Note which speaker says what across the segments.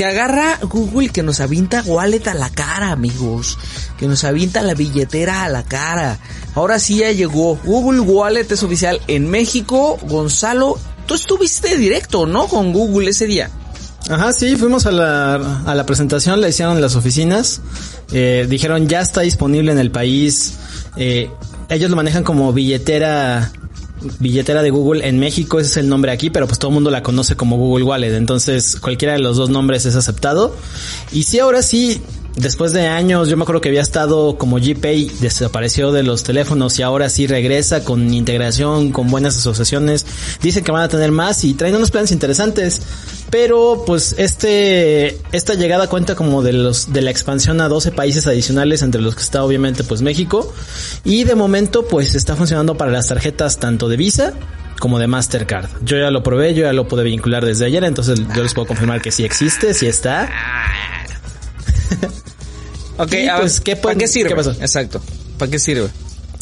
Speaker 1: que agarra Google que nos avienta wallet a la cara, amigos. Que nos avienta la billetera a la cara. Ahora sí ya llegó. Google Wallet es oficial en México. Gonzalo, tú estuviste directo, ¿no? Con Google ese día.
Speaker 2: Ajá, sí, fuimos a la, a la presentación, la hicieron en las oficinas. Eh, dijeron ya está disponible en el país. Eh, ellos lo manejan como billetera billetera de Google en México, ese es el nombre aquí, pero pues todo el mundo la conoce como Google Wallet, entonces cualquiera de los dos nombres es aceptado. Y sí, ahora sí, después de años, yo me acuerdo que había estado como GPay, desapareció de los teléfonos y ahora sí regresa con integración, con buenas asociaciones. Dicen que van a tener más y traen unos planes interesantes. Pero pues este, esta llegada cuenta como de los, de la expansión a 12 países adicionales, entre los que está obviamente pues México. Y de momento pues está funcionando para las tarjetas tanto de Visa como de Mastercard. Yo ya lo probé, yo ya lo pude vincular desde ayer, entonces yo les puedo confirmar que sí existe, sí está.
Speaker 1: ok, pues, ¿qué, ¿para qué sirve? ¿Qué pasó? Exacto. ¿Para qué sirve?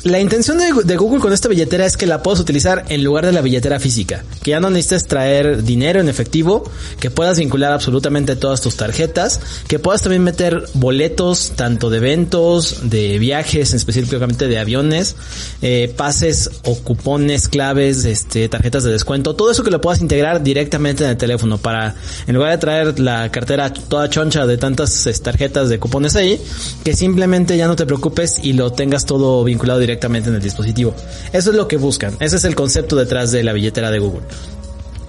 Speaker 2: La intención de, Google con esta billetera es que la puedas utilizar en lugar de la billetera física, que ya no necesites traer dinero en efectivo, que puedas vincular absolutamente todas tus tarjetas, que puedas también meter boletos tanto de eventos, de viajes, específicamente de aviones, eh, pases o cupones, claves, este, tarjetas de descuento, todo eso que lo puedas integrar directamente en el teléfono para, en lugar de traer la cartera toda choncha de tantas tarjetas de cupones ahí, que simplemente ya no te preocupes y lo tengas todo vinculado directamente en el dispositivo. Eso es lo que buscan. Ese es el concepto detrás de la billetera de Google.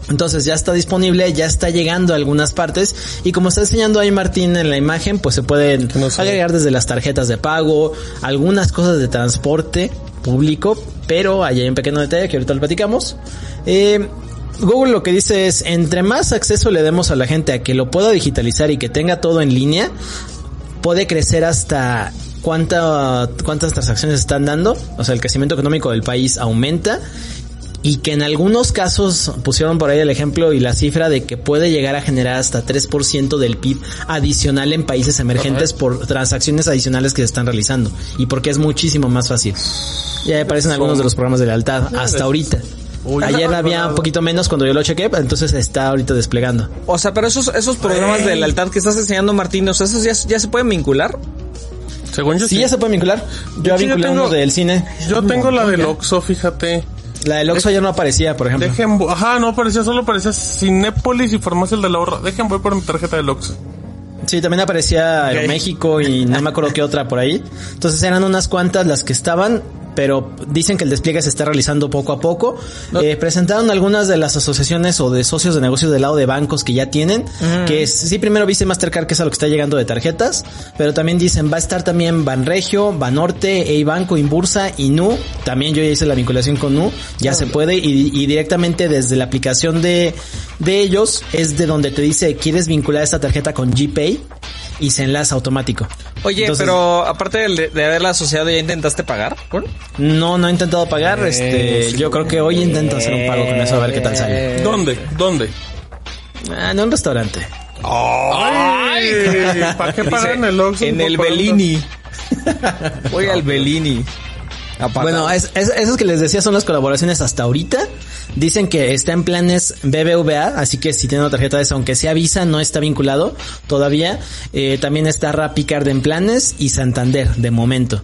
Speaker 2: Entonces ya está disponible, ya está llegando a algunas partes y como está enseñando ahí Martín en la imagen, pues se pueden agregar desde las tarjetas de pago, algunas cosas de transporte público, pero ahí hay un pequeño detalle que ahorita lo platicamos. Eh, Google lo que dice es, entre más acceso le demos a la gente a que lo pueda digitalizar y que tenga todo en línea, puede crecer hasta cuánta, cuántas transacciones están dando, o sea, el crecimiento económico del país aumenta y que en algunos casos pusieron por ahí el ejemplo y la cifra de que puede llegar a generar hasta 3% del PIB adicional en países emergentes por transacciones adicionales que se están realizando y porque es muchísimo más fácil. Ya aparecen algunos de los programas de lealtad hasta ahorita. Ayer había un poquito menos cuando yo lo chequé, entonces está ahorita desplegando.
Speaker 1: O sea, pero esos, esos programas de lealtad que estás enseñando, Martín, o sea, esos ya, ya se pueden vincular.
Speaker 2: Según yo sí. ya se puede vincular. Yo, yo vinculado del cine.
Speaker 3: Yo tengo la del Oxxo, fíjate.
Speaker 2: La del Oxxo ya no aparecía, por ejemplo.
Speaker 3: Dejen, ajá, no aparecía, solo aparecía Cinépolis y Farmacia del Ahorro. Dejen, voy por mi tarjeta del Oxxo.
Speaker 2: Sí, también aparecía México y no me acuerdo qué otra por ahí. Entonces eran unas cuantas las que estaban pero dicen que el despliegue se está realizando poco a poco. Eh, presentaron algunas de las asociaciones o de socios de negocios del lado de bancos que ya tienen, que sí primero viste Mastercard que es a lo que está llegando de tarjetas, pero también dicen va a estar también Banregio, Banorte, Eibanco, Inbursa y Nu, también yo ya hice la vinculación con Nu, ya se puede y, directamente desde la aplicación de, de ellos es de donde te dice quieres vincular esta tarjeta con GPay y se enlaza automático.
Speaker 1: Oye, pero aparte de, de, haberla asociado, ¿ya intentaste pagar?
Speaker 2: No, no he intentado pagar. este, yo creo que hoy intento hacer un pago con eso a ver qué tal sale.
Speaker 3: ¿Dónde? ¿Dónde?
Speaker 2: Ah, en un restaurante.
Speaker 3: ¡Ay! ¿Para qué pagan el Oxxo?
Speaker 1: En el Bellini. Voy al Bellini.
Speaker 2: Bueno, es, esos que les decía son las colaboraciones hasta ahorita. Dicen que está en planes BBVA, así que si tiene una tarjeta de esa, aunque sea Visa, no está vinculado todavía. Eh, también está Rapicard en planes y Santander de momento.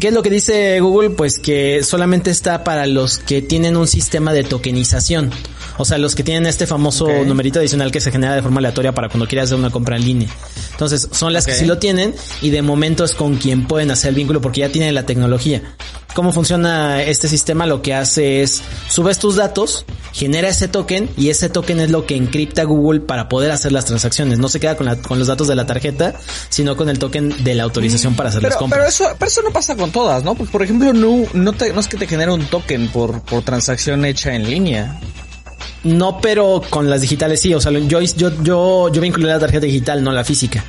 Speaker 2: ¿Qué es lo que dice Google? Pues que solamente está para los que tienen un sistema de tokenización. O sea, los que tienen este famoso numerito adicional que se genera de forma aleatoria para cuando quieras hacer una compra en línea. Entonces, son las que sí lo tienen y de momento es con quien pueden hacer el vínculo porque ya tienen la tecnología. ¿Cómo funciona este sistema? Lo que hace es, subes tus datos, genera ese token y ese token es lo que encripta Google para poder hacer las transacciones. No se queda con, con los datos de la tarjeta, sino con el token de la autorización para hacer las compras.
Speaker 1: Pero eso, pero eso no pasa con todas, ¿no? Pues por ejemplo, no, no, te, no es que te genere un token por, por transacción hecha en línea.
Speaker 2: No, pero con las digitales sí. O sea, yo, yo, yo, yo vinculé la tarjeta digital, no la física.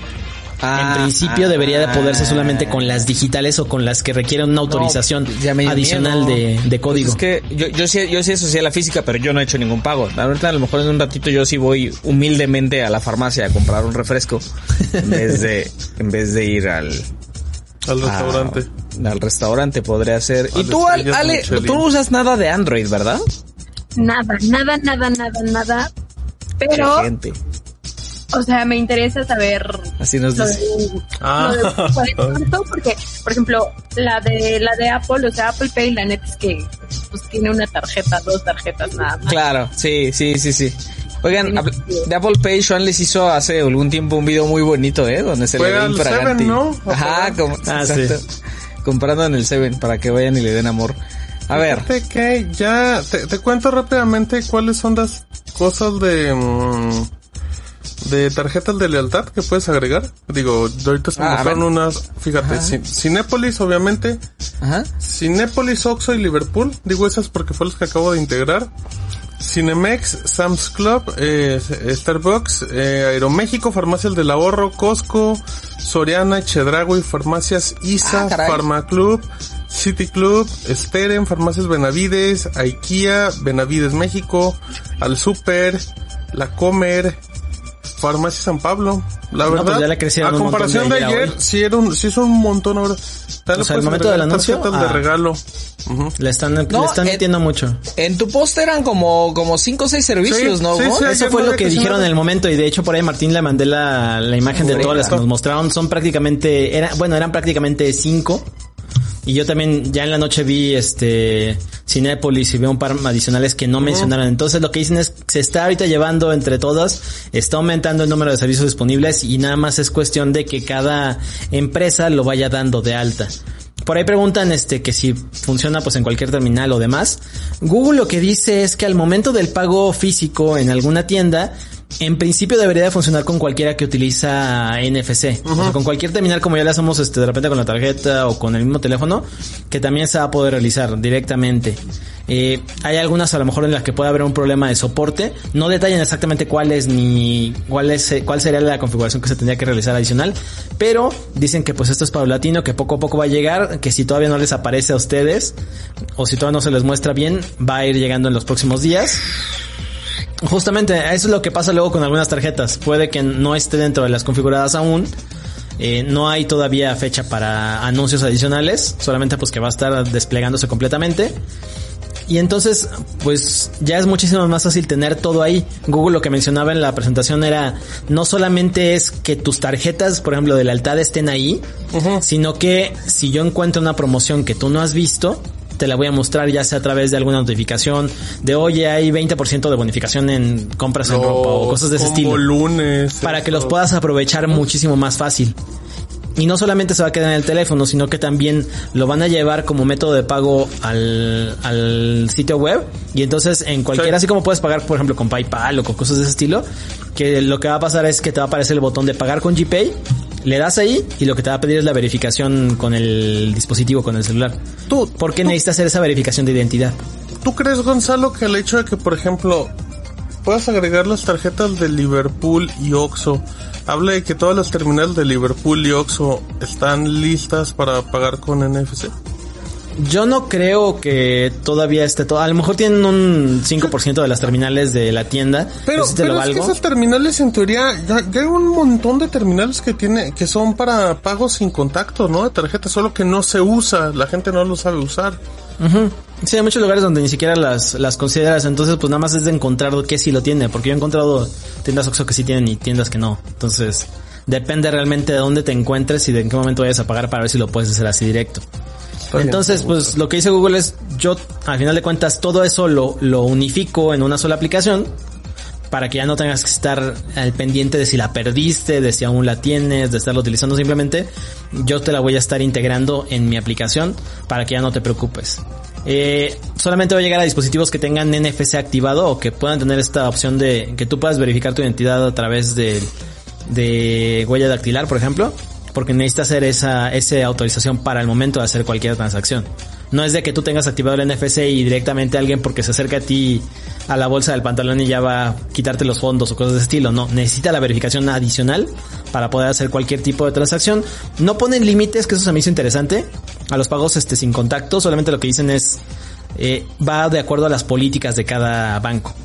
Speaker 2: En ah, principio ah, debería de poderse solamente con las digitales o con las que requieren una autorización adicional de, de, código.
Speaker 1: Pues es que yo, yo sí, yo sí asocié la física, pero yo no he hecho ningún pago. Ahorita a lo mejor en un ratito yo sí voy humildemente a la farmacia a comprar un refresco en vez de, en vez de ir al,
Speaker 3: al restaurante.
Speaker 1: al restaurante podría ser. y tú, Ale, tú no usas nada de Android, ¿verdad?
Speaker 4: nada, nada, nada, nada, nada. Pero o sea, me interesa saber
Speaker 1: Así nos dice.
Speaker 4: de,
Speaker 3: Ah.
Speaker 4: lo de- porque, por ejemplo, la de la de Apple, o sea, Apple Pay, la neta es que pues tiene una tarjeta, dos tarjetas nada más.
Speaker 1: Claro, sí, sí, sí, sí. Oigan, de Apple Pay, Sean les hizo hace algún tiempo un video muy bonito, ¿eh? Donde se
Speaker 3: Fue
Speaker 1: le ve infraganti.
Speaker 3: Seven, ¿no? ¿O
Speaker 1: Ajá, como,
Speaker 2: Ah,
Speaker 1: exacto. Comprando en el Seven para que vayan y le den amor. A ver,
Speaker 3: Fíjate que ya te, te cuento rápidamente cuáles son las cosas de mm, de tarjetas de lealtad que puedes agregar. Digo, ahorita se
Speaker 1: Ah,
Speaker 3: mostraron unas, fíjate,
Speaker 1: Ajá.
Speaker 3: Cinépolis obviamente,
Speaker 1: ajá.
Speaker 3: Cinépolis, Oxxo y Liverpool, digo esas porque fue las que acabo de integrar. Cinemex, Sam's Club, eh, Starbucks, eh, Aeroméxico, Farmacias del Ahorro, Costco, Soriana, Chedraui, Farmacias ISA,
Speaker 1: Ah.
Speaker 3: Farmaclub, City Club, Steren, Farmacias Benavides, IKEA, Benavides México, Al Super, La Comer, Farmacia San Pablo. La
Speaker 2: No,
Speaker 3: verdad,
Speaker 2: pues ya le crecieron
Speaker 3: a comparación
Speaker 2: de
Speaker 3: de
Speaker 2: ayer
Speaker 3: sí, era un, sí es un montón ahora. Tal
Speaker 2: O sea, al momento del anuncio,
Speaker 3: tarjetas de
Speaker 2: ah.
Speaker 3: regalo. Ujú.
Speaker 2: Le están, le
Speaker 1: No,
Speaker 2: están
Speaker 1: eh,
Speaker 2: metiendo mucho.
Speaker 1: En tu post eran como, como cinco o seis servicios,
Speaker 3: Sí,
Speaker 1: ¿no?
Speaker 3: sí, sí.
Speaker 2: Eso fue
Speaker 3: no
Speaker 2: lo que dijeron
Speaker 3: nada.
Speaker 2: en el momento y de hecho por ahí Martín le mandé la, la imagen de todas las que nos mostraron. Son prácticamente, era, bueno, eran prácticamente cinco. Y yo también ya en la noche vi este Cinépolis y vi un par adicionales que no mencionaron. Entonces lo que dicen es se está ahorita llevando entre todas, está aumentando el número de servicios disponibles y nada más es cuestión de que cada empresa lo vaya dando de alta. Por ahí preguntan este que si funciona pues en cualquier terminal o demás. Google lo que dice es que al momento del pago físico en alguna tienda, en principio debería de funcionar con cualquiera que utiliza NFC. O sea, con cualquier terminal como ya le hacemos este, de repente con la tarjeta o con el mismo teléfono, que también se va a poder realizar directamente. Eh, hay algunas a lo mejor en las que puede haber un problema de soporte. No detallan exactamente cuál es ni cuál es eh, cuál sería la configuración que se tendría que realizar adicional, pero dicen que pues esto es paulatino, que poco a poco va a llegar, que si todavía no les aparece a ustedes o si todavía no se les muestra bien, va a ir llegando en los próximos días. Justamente, eso es lo que pasa luego con algunas tarjetas. Puede que no esté dentro de las configuradas aún. Eh, no hay todavía fecha para anuncios adicionales. Solamente pues que va a estar desplegándose completamente. Y entonces, pues ya es muchísimo más fácil tener todo ahí. Google lo que mencionaba en la presentación era, no solamente es que tus tarjetas, por ejemplo, de lealtad estén ahí, sino que si yo encuentro una promoción que tú no has visto, te la voy a mostrar ya sea a través de alguna notificación de, oye, hay 20% de bonificación en compras en ropa o cosas de ese estilo.
Speaker 3: lunes.
Speaker 2: Para que los puedas aprovechar muchísimo más fácil. Y no solamente se va a quedar en el teléfono, sino que también lo van a llevar como método de pago al, al sitio web. Y entonces en cualquiera,
Speaker 3: Sí.
Speaker 2: así como puedes pagar, por ejemplo, con PayPal o con cosas de ese estilo, que lo que va a pasar es que te va a aparecer el botón de pagar con GPay, le das ahí y lo que te va a pedir es la verificación con el dispositivo, con el celular.
Speaker 3: Tú,
Speaker 2: Porque
Speaker 3: tú-
Speaker 2: necesitas hacer esa verificación de identidad.
Speaker 3: ¿Tú crees, Gonzalo, que el hecho de que, por ejemplo, puedas agregar las tarjetas de Liverpool y Oxxo, habla de que todas las terminales de Liverpool y Oxxo están listas para pagar con NFC?
Speaker 2: Yo no creo que todavía esté todo. A lo mejor tienen un 5% de las terminales de la tienda.
Speaker 3: Pero,
Speaker 2: te
Speaker 3: pero
Speaker 2: lo
Speaker 3: es que esas terminales, en teoría, ya, ya hay un montón de terminales que tiene, que son para pagos sin contacto, ¿no? De tarjeta, solo que no se usa, la gente no lo sabe usar.
Speaker 2: Ujú. Sí, hay muchos lugares donde ni siquiera las, las consideras, entonces pues nada más es de encontrar qué sí lo tiene, porque yo he encontrado tiendas Oxxo que sí tienen y tiendas que no. Entonces, depende realmente de dónde te encuentres y de en qué momento vayas a pagar para ver si lo puedes hacer así directo. Entonces, pues lo que dice Google es, yo al final de cuentas todo eso lo, lo unifico en una sola aplicación para que ya no tengas que estar al pendiente de si la perdiste, de si aún la tienes, de estarla utilizando simplemente. Yo te la voy a estar integrando en mi aplicación para que ya no te preocupes. Eh, solamente va a llegar a dispositivos que tengan NFC activado o que puedan tener esta opción de que tú puedas verificar tu identidad a través de, de huella dactilar, por ejemplo, porque necesitas hacer esa, esa autorización para el momento de hacer cualquier transacción. No es de que tú tengas activado el NFC y directamente alguien porque se acerca a ti a la bolsa del pantalón y ya va a quitarte los fondos o cosas de ese estilo. No, necesita la verificación adicional para poder hacer cualquier tipo de transacción. No ponen límites, que eso se me hizo interesante, a los pagos este sin contacto. Solamente lo que dicen es, eh, va de acuerdo a las políticas de cada banco.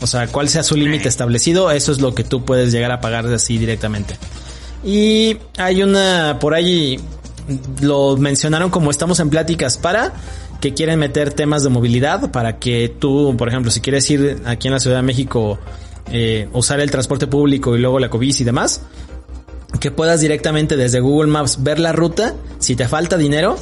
Speaker 2: O sea, cuál sea su límite establecido, eso es lo que tú puedes llegar a pagar así directamente. Y hay una, por ahí lo mencionaron como estamos en pláticas para que quieren meter temas de movilidad para que tú, por ejemplo, si quieres ir aquí en la Ciudad de México eh, usar el transporte público y luego la COVID y demás, que puedas directamente desde Google Maps ver la ruta, si te falta dinero,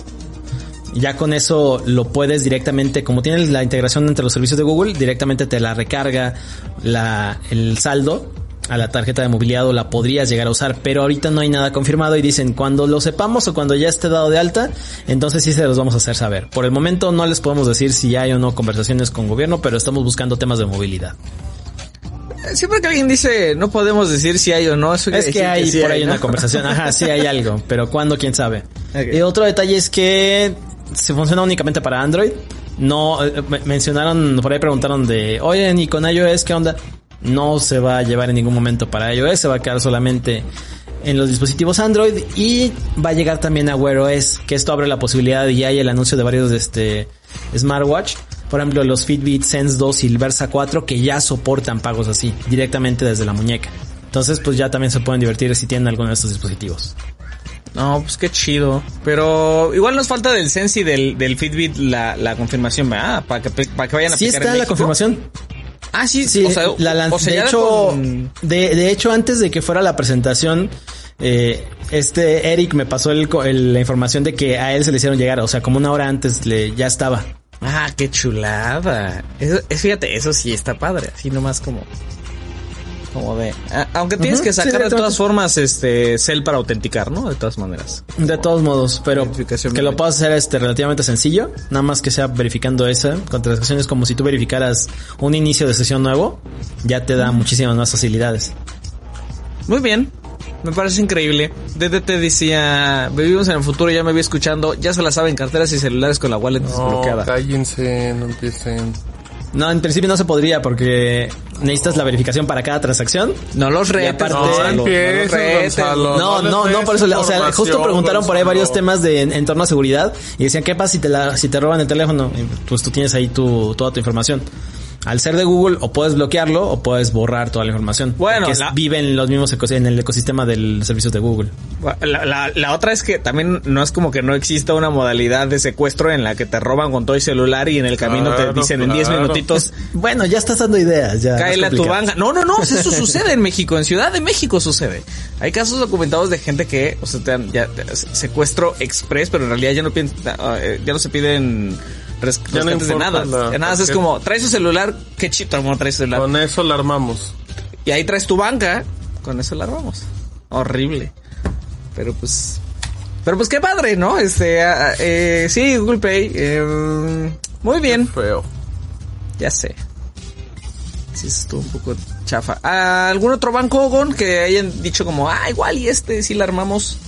Speaker 2: ya con eso lo puedes directamente, como tienes la integración entre los servicios de Google, directamente te la recarga la, el saldo a la tarjeta de movilidad o la podrías llegar a usar, pero ahorita no hay nada confirmado y dicen cuando lo sepamos o cuando ya esté dado de alta, entonces sí se los vamos a hacer saber. Por el momento no les podemos decir si hay o no conversaciones con gobierno, pero estamos buscando temas de movilidad.
Speaker 1: Siempre que alguien dice no podemos decir si hay o no, eso
Speaker 2: Es que hay
Speaker 1: sí
Speaker 2: por ahí
Speaker 1: ¿no?
Speaker 2: una conversación, ajá, sí hay algo, pero cuándo, quién sabe. Y otro detalle es que se funciona únicamente para Android. No, eh, me- mencionaron, por ahí preguntaron de, oye, y con iOS, ¿qué onda? No se va a llevar en ningún momento para iOS, se va a quedar solamente en los dispositivos Android y va a llegar también a Wear OS, que esto abre la posibilidad y hay el anuncio de varios este smartwatch, por ejemplo los Fitbit Sense 2 y el Versa 4 que ya soportan pagos así, directamente desde la muñeca. Entonces, pues ya también se pueden divertir si tienen alguno de estos dispositivos.
Speaker 1: No, pues qué chido. Pero igual nos falta del Sense y del, del Fitbit la, la confirmación, ¿verdad? Para que, para que vayan a
Speaker 2: Sí está
Speaker 1: en
Speaker 2: la confirmación.
Speaker 1: Ah, sí,
Speaker 2: Sí,
Speaker 1: o sea,
Speaker 2: la lan-
Speaker 1: o sea,
Speaker 2: de hecho,
Speaker 1: con-
Speaker 2: de, de hecho antes de que fuera la presentación, eh, este Eric me pasó el- la información de que a él se le hicieron llegar, o sea, como una hora antes le, ya estaba.
Speaker 1: Ah, qué chulada. Eso, es- fíjate, eso sí está padre. Así nomás como... Como de... aunque tienes que
Speaker 2: sí,
Speaker 1: sacar de todas formas este cel para autenticar, ¿no? De todas maneras.
Speaker 2: De todos modos, pero que lo puedas hacer este relativamente sencillo, nada más que sea verificando esa, con transacciones como si tú verificaras un inicio de sesión nuevo, ya te da muchísimas más facilidades.
Speaker 1: Muy bien. Me parece increíble. DDT decía, vivimos en el futuro, ya me vi escuchando, ya se la saben carteras y celulares con la wallet
Speaker 3: No,
Speaker 1: desbloqueada.
Speaker 3: cállense, no empiecen.
Speaker 2: No, en principio no se podría porque necesitas la verificación para cada transacción.
Speaker 1: No los retes, Gonzalo,
Speaker 3: No empieces,
Speaker 1: los retes.
Speaker 3: Gonzalo.
Speaker 2: No, no, por eso, o sea, justo preguntaron por ahí varios temas de en, en torno a seguridad y decían, ¿qué pasa si te la, si te roban el teléfono? Pues tú tienes ahí tu, toda tu información. Al ser de Google, o puedes bloquearlo o puedes borrar toda la información.
Speaker 1: Bueno, la-
Speaker 2: vive en los mismos en el ecosistema del servicio de Google.
Speaker 1: La, la- la otra es que también no es como que no exista una modalidad de secuestro en la que te roban con todo el celular y en el camino
Speaker 3: Claro,
Speaker 1: te dicen en 10
Speaker 3: claro.
Speaker 1: minutitos,
Speaker 2: Bueno, ya estás dando ideas, ya.
Speaker 1: cáele a tu banca. No, no, no, eso sucede en México, en Ciudad de México sucede. Hay casos documentados de gente que, o sea, te dan ya te- secuestro express, pero en realidad ya no piden, ah, eh, ya no se piden res-
Speaker 3: Ya no
Speaker 1: de nada.
Speaker 3: la
Speaker 1: Ya nada, es como, trae su celular, qué chito, amor, trae su celular.
Speaker 3: Con eso la armamos.
Speaker 1: Y ahí traes tu banca, con eso la armamos. Horrible. Pero pues. Pero pues qué padre, ¿no? Este, ah, eh, sí, Google Pay. eh, muy bien,
Speaker 3: Feo.
Speaker 1: ya sé. Sí, estuvo un poco chafa. ¿Ah, ¿Algún otro banco, Gon, que hayan dicho como, ah, igual y este sí la armamos?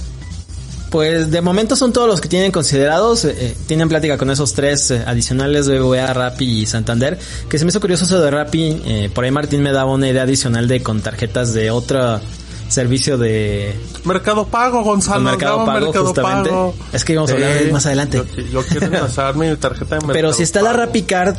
Speaker 2: Pues de momento son todos los que tienen considerados. eh, eh, tienen plática con esos tres eh, adicionales, BBVA, Rappi y Santander. Que se me hizo curioso eso de Rappi. eh, por ahí Martín me daba una idea adicional de con tarjetas de otro servicio de
Speaker 3: Mercado Pago, Gonzalo.
Speaker 2: Mercado Pago
Speaker 3: Mercado
Speaker 2: justamente.
Speaker 3: Pago.
Speaker 2: Es que íbamos a hablar de más adelante.
Speaker 3: Yo, yo quiero pasar mi tarjeta de Mercado
Speaker 2: Pero si está la. Rappi Card,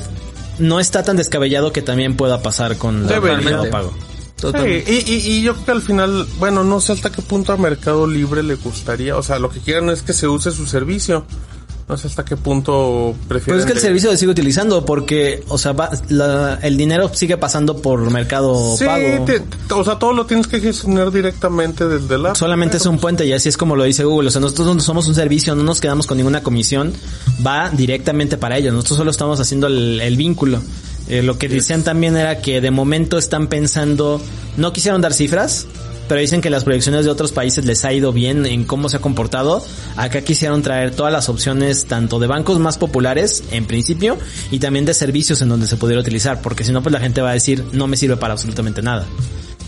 Speaker 2: no está tan descabellado que también pueda pasar con la
Speaker 3: Debería.
Speaker 2: Mercado Pago.
Speaker 3: Sí, y, y, y yo creo que al final, bueno, no sé hasta qué punto a Mercado Libre le gustaría, o sea, lo que quieren es que se use su servicio. No sé hasta qué punto prefieren.
Speaker 2: Pero es que el servicio se sigue utilizando porque, o sea, va- la- el dinero sigue pasando por Mercado
Speaker 3: Sí,
Speaker 2: Pago.
Speaker 3: te- o sea, todo lo tienes que gestionar directamente desde la...
Speaker 2: Solamente es un puente y así es como lo dice Google. O sea, nosotros no somos un servicio, no nos quedamos con ninguna comisión, va directamente para ellos. Nosotros solo estamos haciendo el, el vínculo. Eh, lo que decían también era que de momento están pensando, no quisieron dar cifras, pero dicen que las proyecciones de otros países les ha ido bien en cómo se ha comportado. Acá quisieron traer todas las opciones, tanto de bancos más populares, en principio, y también de servicios en donde se pudiera utilizar, porque si no, pues la gente va a decir, no me sirve para absolutamente nada.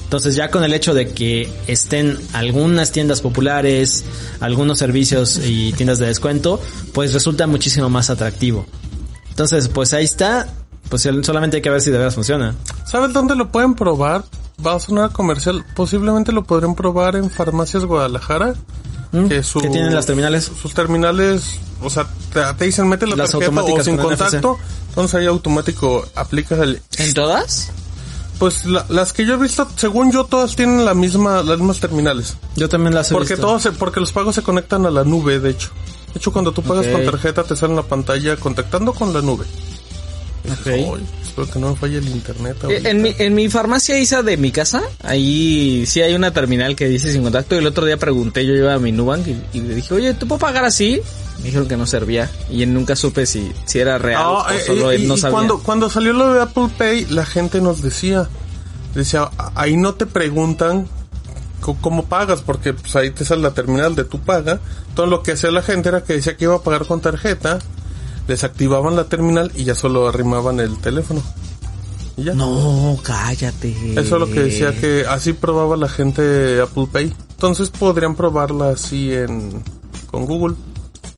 Speaker 2: Entonces ya con el hecho de que estén algunas tiendas populares, algunos servicios y tiendas de descuento, pues resulta muchísimo más atractivo. Entonces, pues ahí está. Pues solamente hay que ver si de veras funciona.
Speaker 3: ¿Sabes dónde lo pueden probar? Va a sonar comercial. Posiblemente lo podrían probar en Farmacias Guadalajara.
Speaker 2: ¿Mm?
Speaker 3: Que, su-
Speaker 2: ¿Qué tienen las terminales?
Speaker 3: Sus terminales, o sea, te, te dicen mete la
Speaker 2: Las
Speaker 3: tarjeta o
Speaker 2: automáticas
Speaker 3: sin
Speaker 2: con NFC.
Speaker 3: contacto. Entonces ahí automático aplicas el...
Speaker 1: ¿En todas?
Speaker 3: Pues la- las que yo he visto, según yo, todas tienen la misma, las mismas terminales.
Speaker 2: Yo también las he
Speaker 3: Porque
Speaker 2: visto.
Speaker 3: todos, se- porque los pagos se conectan a la nube, de hecho. De hecho, cuando tú pagas con tarjeta te sale una pantalla contactando con la nube.
Speaker 1: Ok.
Speaker 3: Ay, espero que no me falle el internet.
Speaker 1: Eh,
Speaker 3: ahorita.
Speaker 1: En mi, en mi farmacia Isa de mi casa, ahí sí hay una terminal que dice sin contacto. Y el otro día pregunté, yo iba a mi Nubank y, y le dije, oye, ¿tú puedo pagar así? Me dijeron que no servía. Y nunca supe si, si era real o
Speaker 3: eh,
Speaker 1: solo él no
Speaker 3: y
Speaker 1: sabía.
Speaker 3: cuando, cuando salió lo de Apple Pay, la gente nos decía, decía, "A- ahí no te preguntan cómo pagas, porque pues ahí te sale la terminal de tu paga. Todo lo que hacía la gente era que decía que iba a pagar con tarjeta, desactivaban la terminal y ya solo arrimaban el teléfono. Y ya.
Speaker 1: No, cállate.
Speaker 3: Eso es lo que decía que así probaba la gente Apple Pay. Entonces podrían probarla así en con Google.